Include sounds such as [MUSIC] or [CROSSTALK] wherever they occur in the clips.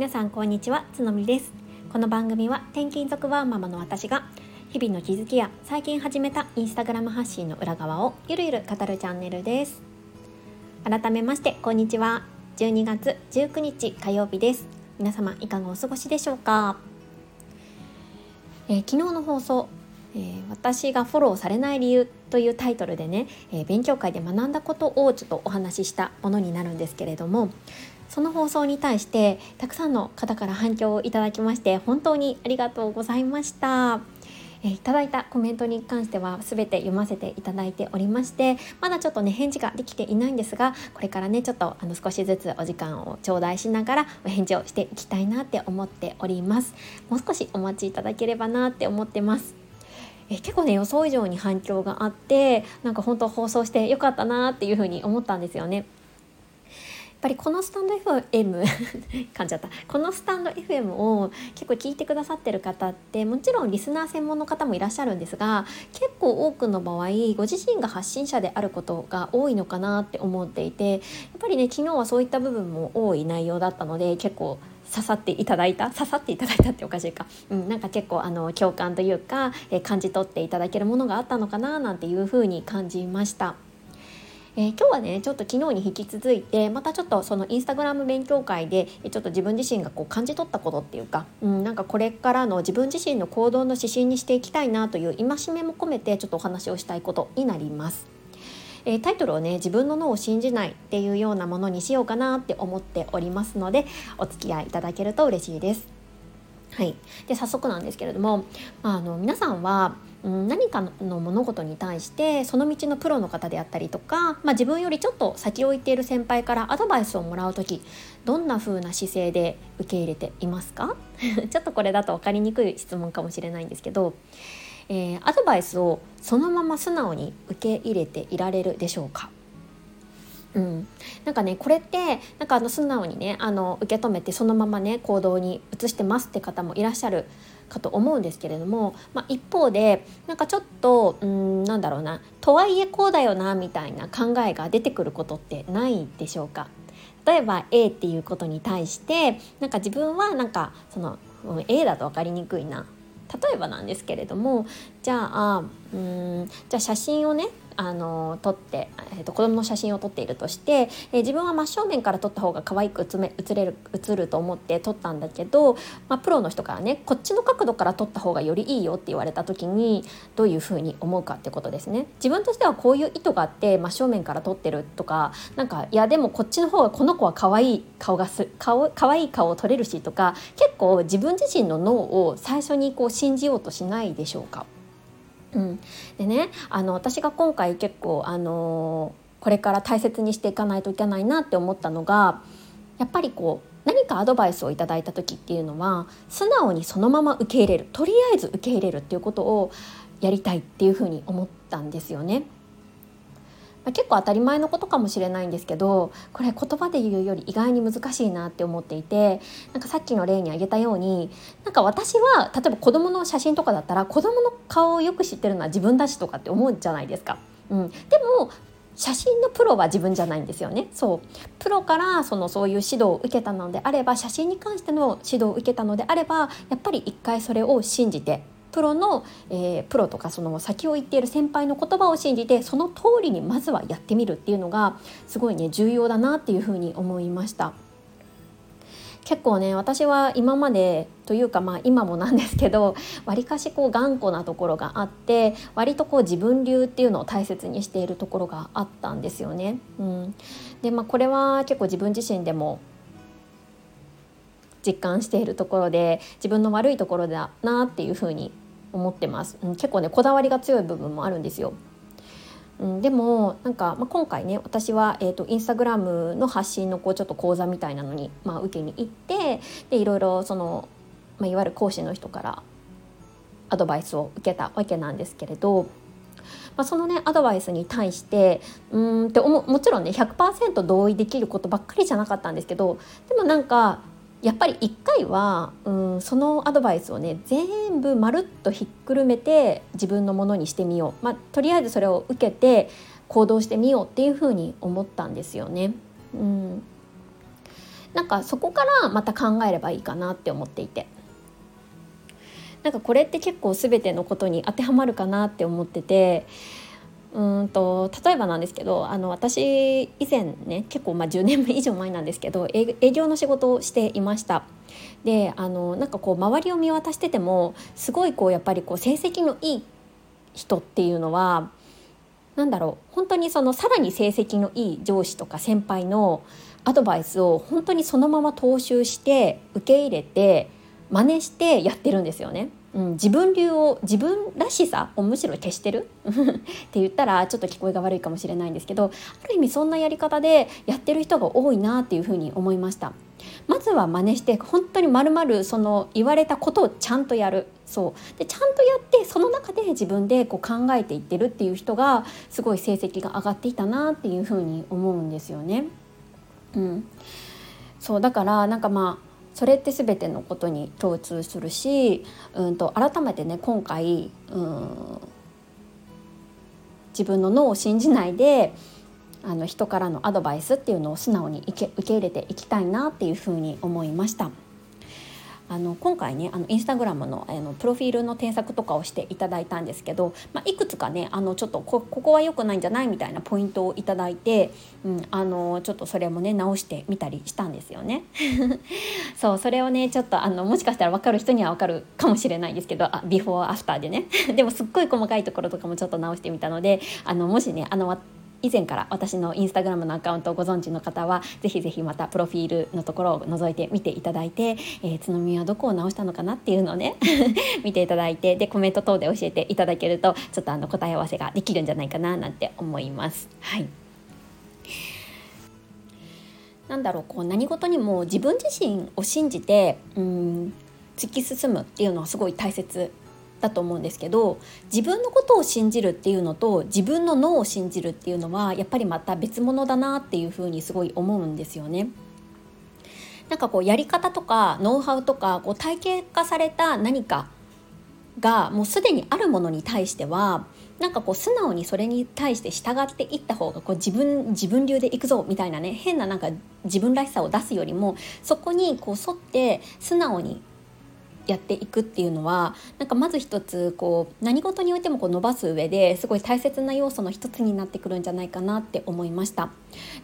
皆さんこんにちはつのみです。この番組は転勤族ワーママの私が日々の気づきや最近始めたインスタグラム発信の裏側をゆるゆる語るチャンネルです。改めましてこんにちは。12月19日火曜日です。皆様いかがお過ごしでしょうか、えー、昨日の放送えー、私がフォローされない理由というタイトルでね、えー、勉強会で学んだことをちょっとお話ししたものになるんですけれどもその放送に対してたくさんの方から反響をいただきまして本当にありがとうございました。え、いただいたコメントに関しては全て読ませていただいておりましてまだちょっとね返事ができていないんですがこれからねちょっとあの少しずつお時間を頂戴しながらお返事をしていきたいなって思っておりますもう少しお待ちいただければなって思ってますえ結構ね予想以上に反響があってなんか本当放送してよかったなっていうふうに思ったんですよね。っぱりこのスタンド FM [LAUGHS] 噛んじゃったこのスタンド FM を結構聞いてくださってる方ってもちろんリスナー専門の方もいらっしゃるんですが結構多くの場合ご自身が発信者であることが多いのかなって思っていてやっぱりね昨日はそういった部分も多い内容だったので結構刺さっていただいた刺さっていただいたっておかしいか、うん、なんか結構あの共感というか、え、感じ取っていただけるものがあったのかななんていうふうに感じました。えー、今日はねちょっと昨日に引き続いてまたちょっとそのインスタグラム勉強会でちょっと自分自身がこう感じ取ったことっていうか、うん、なんかこれからの自分自身の行動の指針にしていきたいなという戒めも込めてちょっとお話をしたいことになります。えー、タイトルをね自分の脳を信じないっていうようなものにしようかなって思っておりますのでお付き合いいただけると嬉しいです。はい、で早速なんですけれども、まあ、あの皆さんは何かの物事に対してその道のプロの方であったりとか、まあ、自分よりちょっと先を行っている先輩からアドバイスをもらう時どんな風な姿勢で受け入れていますか？[LAUGHS] ちょっとこれだと分かりにくい質問かもしれないんですけどえー、アドバイスをそのまま素直に受け入れていられるでしょうか？うん、なんかねこれってなんかあの素直にねあの受け止めてそのままね行動に移してますって方もいらっしゃるかと思うんですけれども、まあ、一方でなんかちょっとうんなんだろうなとはいえこうだよなみたいな考えが出てくることってないでしょうか。例えば A っていうことに対してなんか自分はなんかそのうん A だと分かりにくいな。例えばなんですけれどもじゃあうんじゃあ写真をねあの撮って、えーと、子供の写真を撮っているとして、えー、自分は真正面から撮った方が可愛く写め写れる写ると思って撮ったんだけど、まあ、プロの人からねこっちの角度から撮った方がよりいいよって言われた時にどういうふうに思うかってことですね。自分としてはこういう意図があって真正面から撮ってるとかなんかいやでもこっちの方がこの子は可愛い顔がす顔可愛い顔を撮れるしとか結構自分自身の脳を最初にこう信じようとしないでしょうか。うん、でねあの私が今回結構あのこれから大切にしていかないといけないなって思ったのがやっぱりこう何かアドバイスをいただいた時っていうのは素直にそのまま受け入れるとりあえず受け入れるっていうことをやりたいっていうふうに思ったんですよね。まあ、結構当たり前のことかもしれないんですけどこれ言葉で言うより意外に難しいなって思っていてなんかさっきの例に挙げたようになんか私は例えば子供の写真とかだったら子供の顔をよく知ってるのは自分だしとかって思うじゃないですか。うん、でも写真のプロは自分じゃないんですよね。そう。プロからそのそういう指導を受けたのであれば写真に関しての指導を受けたのであればやっぱり一回それを信じてプロの、えー、プロとかその先を言っている先輩の言葉を信じてその通りにまずはやってみるっていうのがすごいね重要だなっていうふうに思いました。結構ね私は今までというかまあ今もなんですけどわりかしこう頑固なところがあって割とこう自分流っていうのを大切にしているところがあったんですよね。うん、でまあこれは結構自分自身でも実感しているところで自分の悪いところだなっていうふうに思ってます、うん、結構ねこだわりが強い部分もあるんですよ。うん、でもなんか、まあ、今回ね私は、えーと、インスタグラムの発信のこうちょっと講座みたいなのに、まあ、受けに行ってでいろいろその、まあ、いわゆる講師の人からアドバイスを受けたわけなんですけれど、まあ、そのねアドバイスに対してうんってももちろんね100%同意できることばっかりじゃなかったんですけどでもなんかやっぱり一回はうんそのアドバイスをね全部まるっとひっくるめて自分のものにしてみよう、まあ、とりあえずそれを受けて行動してみようっていうふうに思ったんですよね。うん。なんかそこからまた考えればいいかなって思っていて。なんかこれって結構全てのことに当てはまるかなって思っててうんと例えばなんですけどあの私以前ね結構まあ10年以上前なんですけど営業の仕事をしていました。であのなんかこう周りを見渡しててもすごいこうやっぱりこう成績のいい人っていうのはなんだろう本当にそのさらに成績のいい上司とか先輩のアドバイスを本当にそのまま踏襲して受け入れて真似してやってるんですよね。うん、自分流を自分らしさをむしろ消してる？[LAUGHS] って言ったらちょっと聞こえが悪いかもしれないんですけどある意味そんなやり方でやってる人が多いなっていうふうに思いました。まずは真似して本当にまるまるその言われたことをちゃんとやる。そう。でちゃんとやってその中で自分でこう考えていってるっていう人がすごい成績が上がっていたなっていうふうに思うんですよね。うん、そうだからなんかまあそれって全てのことに共通するし、うんと、改めてね今回、うん、自分の脳を信じないであの人からのアドバイスっていうのを素直に受け入れていきたいなっていうふうに思いました。あの今回ねあのインスタグラムのあのプロフィールの添削とかをしていただいたんですけど、まあ、いくつかねあのちょっとここは良くないんじゃないみたいなポイントをいただいて、うん、あのちょっとそれもね直してみたりしたんですよね。[LAUGHS] そうそれをねちょっとあのもしかしたら分かる人には分かるかもしれないですけどあビフォーアフターでね [LAUGHS] でもすっごい細かいところとかもちょっと直してみたのであのもしねあの以前から私のインスタグラムのアカウントをご存知の方はぜひぜひまたプロフィールのところを覗いてみていただいて、えー、津波はどこを直したのかなっていうのをね [LAUGHS] 見ていただいてでコメント等で教えていただけるとちょっとあの答え合わせができるんじゃないかななんて思います。はいなんだろうこう何事にも自分自身を信じてうん突き進むっていうのはすごい大切だと思うんですけど自分のことを信じるっていうのと自分の脳を信じるっていうのはやっぱりまた別物だなっていうふうにすごい思うんですよね。なんかこうやり方とかノウハウとかこう体系化された何かがもうすでにあるものに対してはなんかこう素直にそれに対して従っていった方がこう自分自分流でいくぞみたいなね変ななんか自分らしさを出すよりもそこにこう沿って素直にやっていくっていうのはなんかまず一つこう何事においてもこう伸ばす上ですごい大切な要素の一つになってくるんじゃないかなって思いました。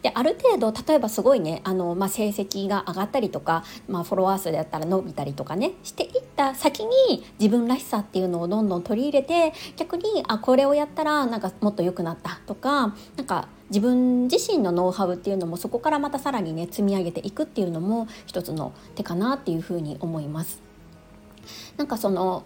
である程度例えばすごいねあの、まあ、成績が上がったりとか、まあ、フォロワー数であったら伸びたりとかねしていった先に自分らしさっていうのをどんどん取り入れて逆にあこれをやったらなんかもっと良くなったとかなんか自分自身のノウハウっていうのもそこからまたさらにね積み上げていくっていうのも一つの手かなっていうふうに思います。なんかその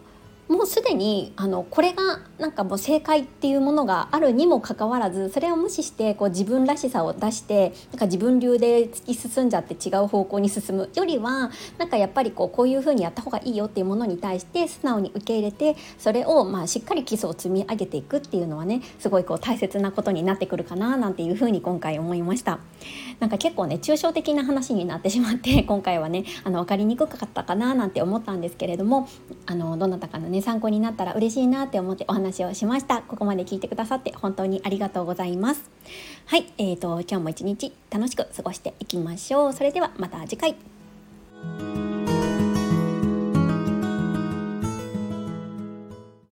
もうすでにあのこれがなんかもう正解っていうものがあるにもかかわらずそれを無視してこう自分らしさを出してなんか自分流で突き進んじゃって違う方向に進むよりはなんかやっぱりこうこういうふうにやった方がいいよっていうものに対して素直に受け入れてそれをまあしっかり基礎を積み上げていくっていうのはねすごいこう大切なことになってくるかななんていうふうに今回思いました。なんか結構ね抽象的な話になってしまって今回はねあの分かりにくかったかななんて思ったんですけれどもあのどなたかのね参考になったら嬉しいなって思ってお話をしました。ここまで聞いてくださって本当にありがとうございます。はいえーと今日も一日楽しく過ごしていきましょう。それではまた次回。